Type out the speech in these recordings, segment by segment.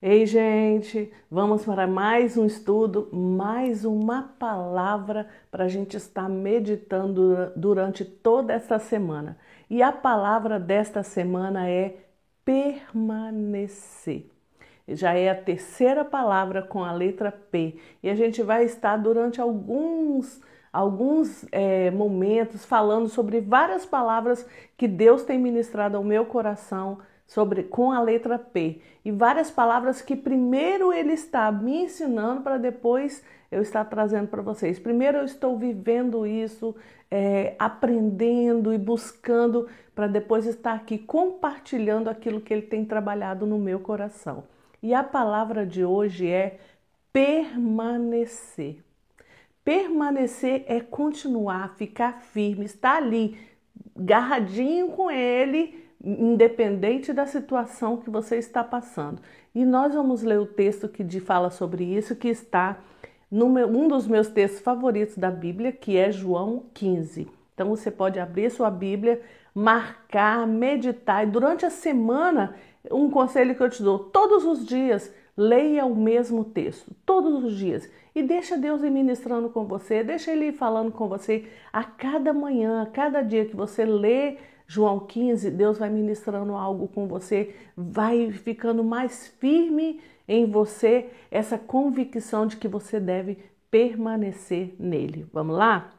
Ei, gente, vamos para mais um estudo, mais uma palavra para a gente estar meditando durante toda essa semana. E a palavra desta semana é permanecer. Já é a terceira palavra com a letra P e a gente vai estar durante alguns alguns é, momentos falando sobre várias palavras que Deus tem ministrado ao meu coração sobre com a letra P e várias palavras que primeiro ele está me ensinando para depois eu estar trazendo para vocês. Primeiro eu estou vivendo isso, é, aprendendo e buscando para depois estar aqui compartilhando aquilo que ele tem trabalhado no meu coração. E a palavra de hoje é permanecer. Permanecer é continuar, ficar firme, estar ali, garradinho com ele independente da situação que você está passando. E nós vamos ler o texto que fala sobre isso, que está meu, um dos meus textos favoritos da Bíblia, que é João 15. Então você pode abrir sua Bíblia, marcar, meditar e durante a semana, um conselho que eu te dou, todos os dias, leia o mesmo texto, todos os dias. E deixa Deus ir ministrando com você, deixa Ele ir falando com você a cada manhã, a cada dia que você lê João 15, Deus vai ministrando algo com você, vai ficando mais firme em você essa convicção de que você deve permanecer nele. Vamos lá?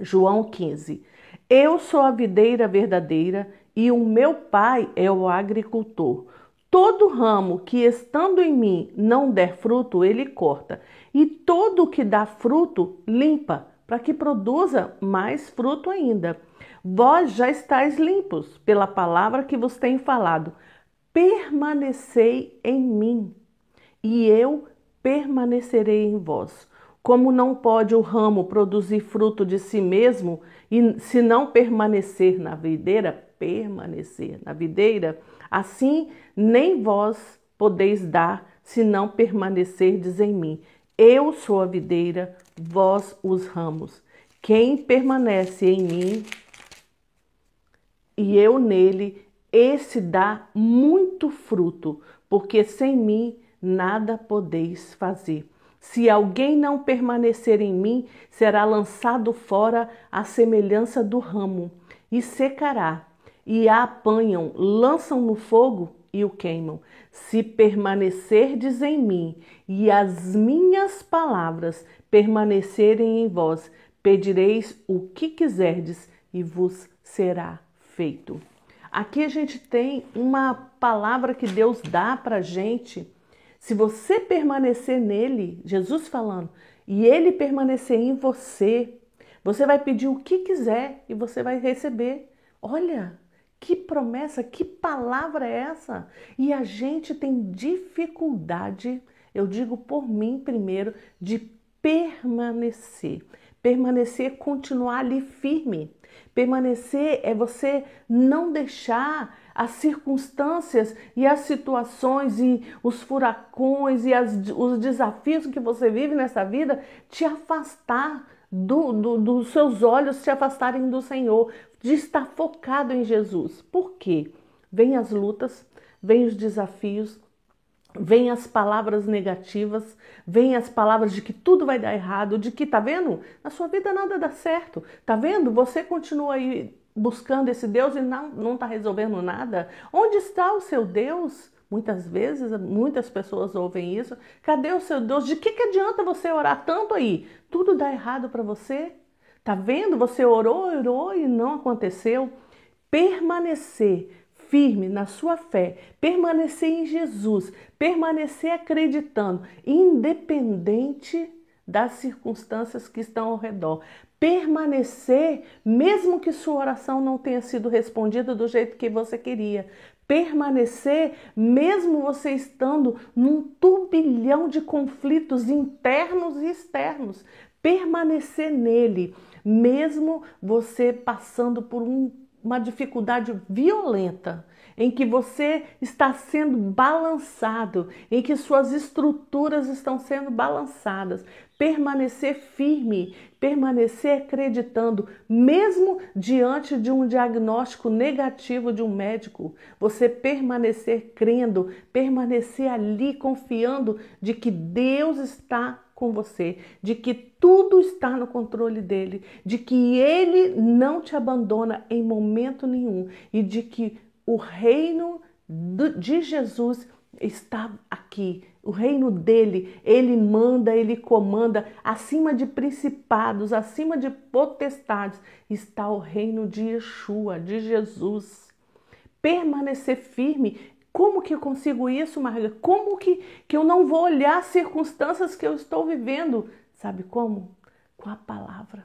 João 15. Eu sou a videira verdadeira e o meu pai é o agricultor. Todo ramo que estando em mim não der fruto, ele corta, e todo que dá fruto, limpa, para que produza mais fruto ainda. Vós já estáis limpos pela palavra que vos tenho falado. Permanecei em mim, e eu permanecerei em vós. Como não pode o ramo produzir fruto de si mesmo, e se não permanecer na videira, permanecer na videira, assim nem vós podeis dar, se não permanecerdes em mim. Eu sou a videira, vós os ramos. Quem permanece em mim e eu nele, esse dá muito fruto, porque sem mim nada podeis fazer. Se alguém não permanecer em mim, será lançado fora à semelhança do ramo e secará. E a apanham, lançam no fogo e o queimam. Se permanecerdes em mim e as minhas palavras permanecerem em vós, pedireis o que quiserdes e vos será feito. Aqui a gente tem uma palavra que Deus dá para gente. Se você permanecer nele, Jesus falando, e ele permanecer em você, você vai pedir o que quiser e você vai receber. Olha, que promessa, que palavra é essa? E a gente tem dificuldade, eu digo por mim primeiro, de permanecer. Permanecer, continuar ali firme. Permanecer é você não deixar as circunstâncias e as situações e os furacões e as, os desafios que você vive nessa vida te afastar do, do, dos seus olhos, te afastarem do Senhor, de estar focado em Jesus. Por quê? Vem as lutas, vem os desafios, vem as palavras negativas, vem as palavras de que tudo vai dar errado, de que tá vendo? Na sua vida nada dá certo. Tá vendo? Você continua aí buscando esse Deus e não não tá resolvendo nada. Onde está o seu Deus? Muitas vezes, muitas pessoas ouvem isso. Cadê o seu Deus? De que, que adianta você orar tanto aí? Tudo dá errado para você? Tá vendo? Você orou, orou e não aconteceu. Permanecer firme na sua fé, permanecer em Jesus, permanecer acreditando, independente das circunstâncias que estão ao redor. Permanecer, mesmo que sua oração não tenha sido respondida do jeito que você queria. Permanecer, mesmo você estando num turbilhão de conflitos internos e externos. Permanecer nele, mesmo você passando por um uma dificuldade violenta. em que você está sendo balançado, em que suas estruturas estão sendo balançadas. Permanecer firme, permanecer acreditando, mesmo diante de um diagnóstico negativo de um médico, você permanecer crendo, permanecer ali confiando de que Deus está com você, de que tudo está no controle dele, de que ele não te abandona em momento nenhum e de que o reino de Jesus está aqui. O reino dele, ele manda, ele comanda, acima de principados, acima de potestades, está o reino de Yeshua, de Jesus. Permanecer firme como que eu consigo isso, Marga? Como que, que eu não vou olhar as circunstâncias que eu estou vivendo? Sabe como? Com a palavra.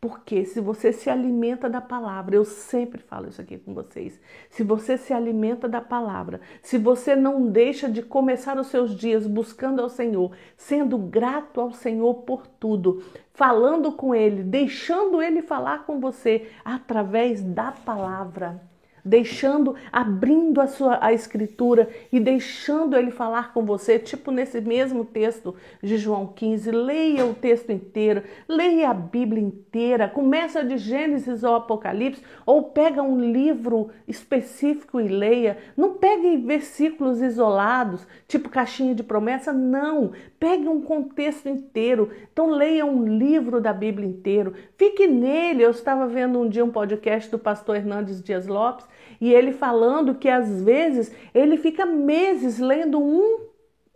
Porque se você se alimenta da palavra, eu sempre falo isso aqui com vocês. Se você se alimenta da palavra, se você não deixa de começar os seus dias buscando ao Senhor, sendo grato ao Senhor por tudo, falando com Ele, deixando Ele falar com você através da palavra deixando, abrindo a sua a escritura e deixando ele falar com você, tipo nesse mesmo texto de João 15, leia o texto inteiro, leia a Bíblia inteira, começa de Gênesis ao Apocalipse, ou pega um livro específico e leia. Não pegue versículos isolados, tipo caixinha de promessa, não. Pegue um contexto inteiro. Então leia um livro da Bíblia inteiro. Fique nele. Eu estava vendo um dia um podcast do pastor Hernandes Dias Lopes e ele falando que às vezes ele fica meses lendo um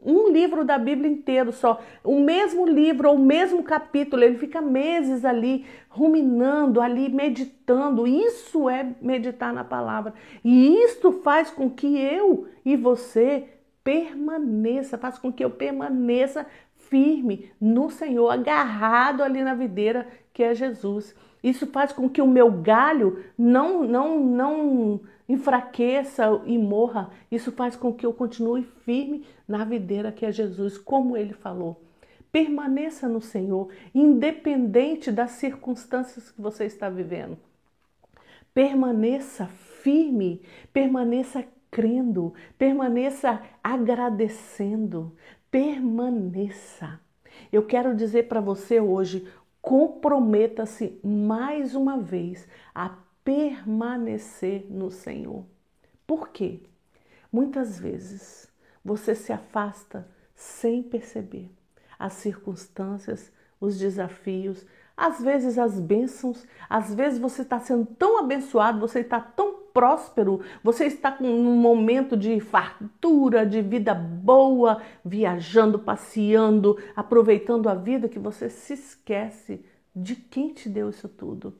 um livro da Bíblia inteiro só, o mesmo livro ou o mesmo capítulo, ele fica meses ali ruminando, ali meditando. Isso é meditar na palavra. E isto faz com que eu e você permaneça, faz com que eu permaneça firme no Senhor, agarrado ali na videira que é Jesus. Isso faz com que o meu galho não não não enfraqueça e morra. Isso faz com que eu continue firme na videira que é Jesus, como ele falou. Permaneça no Senhor, independente das circunstâncias que você está vivendo. Permaneça firme, permaneça crendo, permaneça agradecendo, permaneça. Eu quero dizer para você hoje, comprometa-se mais uma vez a permanecer no Senhor. Por quê? Muitas vezes você se afasta sem perceber as circunstâncias, os desafios, às vezes as bênçãos, às vezes você está sendo tão abençoado, você está tão próspero, você está com um momento de fartura, de vida boa, viajando, passeando, aproveitando a vida que você se esquece de quem te deu isso tudo.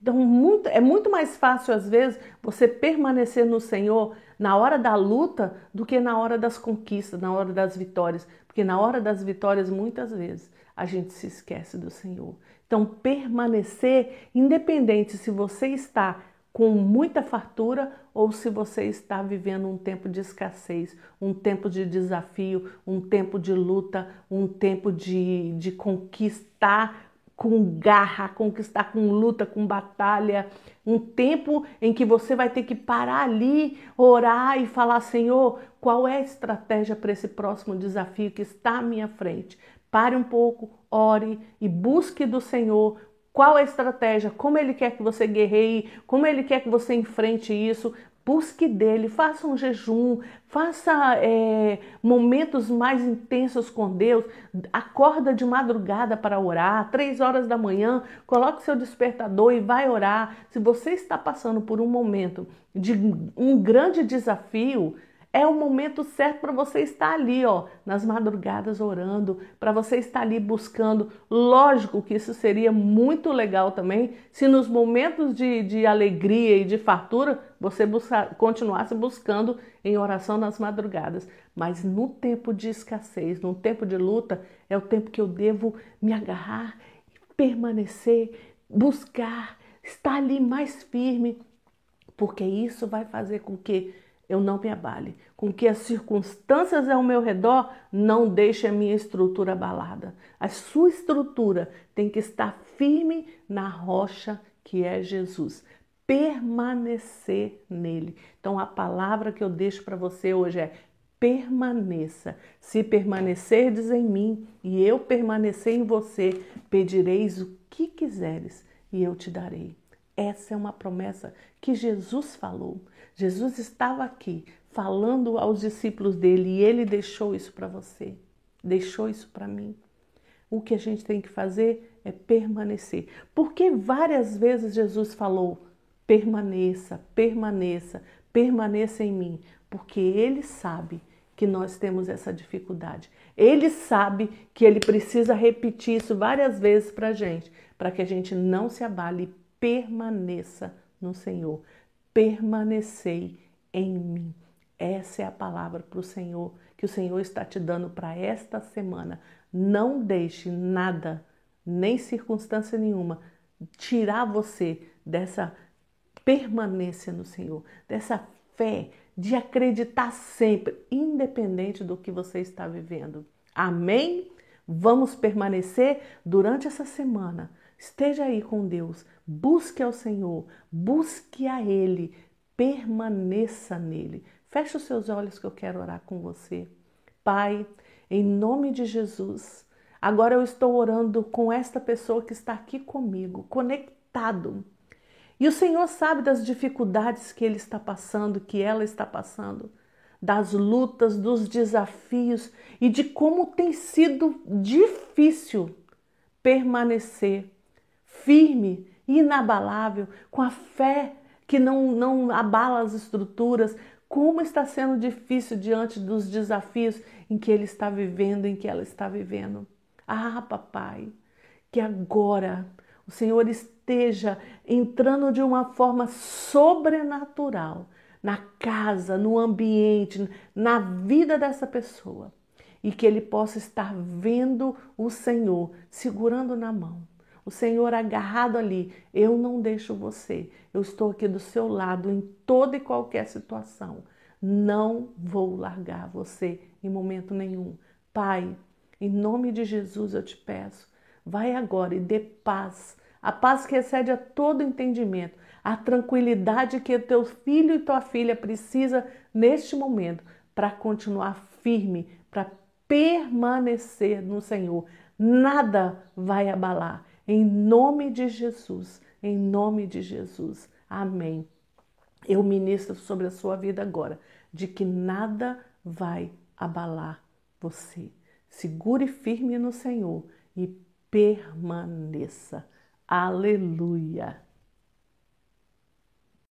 Então, muito, é muito mais fácil, às vezes, você permanecer no Senhor na hora da luta do que na hora das conquistas, na hora das vitórias. Porque na hora das vitórias, muitas vezes, a gente se esquece do Senhor. Então, permanecer, independente se você está com muita fartura ou se você está vivendo um tempo de escassez, um tempo de desafio, um tempo de luta, um tempo de, de conquistar com garra, conquistar com luta, com batalha, um tempo em que você vai ter que parar ali, orar e falar: Senhor, qual é a estratégia para esse próximo desafio que está à minha frente? Pare um pouco, ore e busque do Senhor qual a estratégia, como ele quer que você guerreie, como ele quer que você enfrente isso, Busque dele, faça um jejum, faça é, momentos mais intensos com Deus. Acorda de madrugada para orar, três horas da manhã, coloque seu despertador e vai orar. Se você está passando por um momento de um grande desafio, é o momento certo para você estar ali, ó, nas madrugadas orando, para você estar ali buscando. Lógico que isso seria muito legal também se nos momentos de, de alegria e de fartura você continuasse buscando em oração nas madrugadas. Mas no tempo de escassez, no tempo de luta, é o tempo que eu devo me agarrar, permanecer, buscar, estar ali mais firme, porque isso vai fazer com que eu não me abale, com que as circunstâncias ao meu redor não deixem a minha estrutura abalada. A sua estrutura tem que estar firme na rocha que é Jesus. permanecer nele. Então a palavra que eu deixo para você hoje é permaneça. Se permanecerdes em mim e eu permanecer em você, pedireis o que quiseres e eu te darei. Essa é uma promessa que Jesus falou. Jesus estava aqui falando aos discípulos dele e ele deixou isso para você, deixou isso para mim. O que a gente tem que fazer é permanecer. Porque várias vezes Jesus falou: permaneça, permaneça, permaneça em mim, porque ele sabe que nós temos essa dificuldade. Ele sabe que ele precisa repetir isso várias vezes para gente, para que a gente não se abale permaneça no Senhor. Permanecei em mim. Essa é a palavra para o Senhor que o Senhor está te dando para esta semana. Não deixe nada, nem circunstância nenhuma, tirar você dessa permanência no Senhor, dessa fé de acreditar sempre, independente do que você está vivendo. Amém? Vamos permanecer durante essa semana. Esteja aí com Deus, busque ao Senhor, busque a Ele, permaneça nele. Feche os seus olhos que eu quero orar com você. Pai, em nome de Jesus, agora eu estou orando com esta pessoa que está aqui comigo, conectado. E o Senhor sabe das dificuldades que ele está passando, que ela está passando, das lutas, dos desafios e de como tem sido difícil permanecer firme, inabalável, com a fé que não, não abala as estruturas, como está sendo difícil diante dos desafios em que ele está vivendo, em que ela está vivendo. Ah, papai, que agora o Senhor esteja entrando de uma forma sobrenatural na casa, no ambiente, na vida dessa pessoa e que ele possa estar vendo o Senhor segurando na mão o Senhor agarrado ali. Eu não deixo você. Eu estou aqui do seu lado em toda e qualquer situação. Não vou largar você em momento nenhum. Pai, em nome de Jesus eu te peço, vai agora e dê paz. A paz que excede a todo entendimento, a tranquilidade que teu filho e tua filha precisa neste momento para continuar firme, para permanecer no Senhor. Nada vai abalar em nome de Jesus, em nome de Jesus. Amém. Eu ministro sobre a sua vida agora, de que nada vai abalar você. Segure firme no Senhor e permaneça. Aleluia.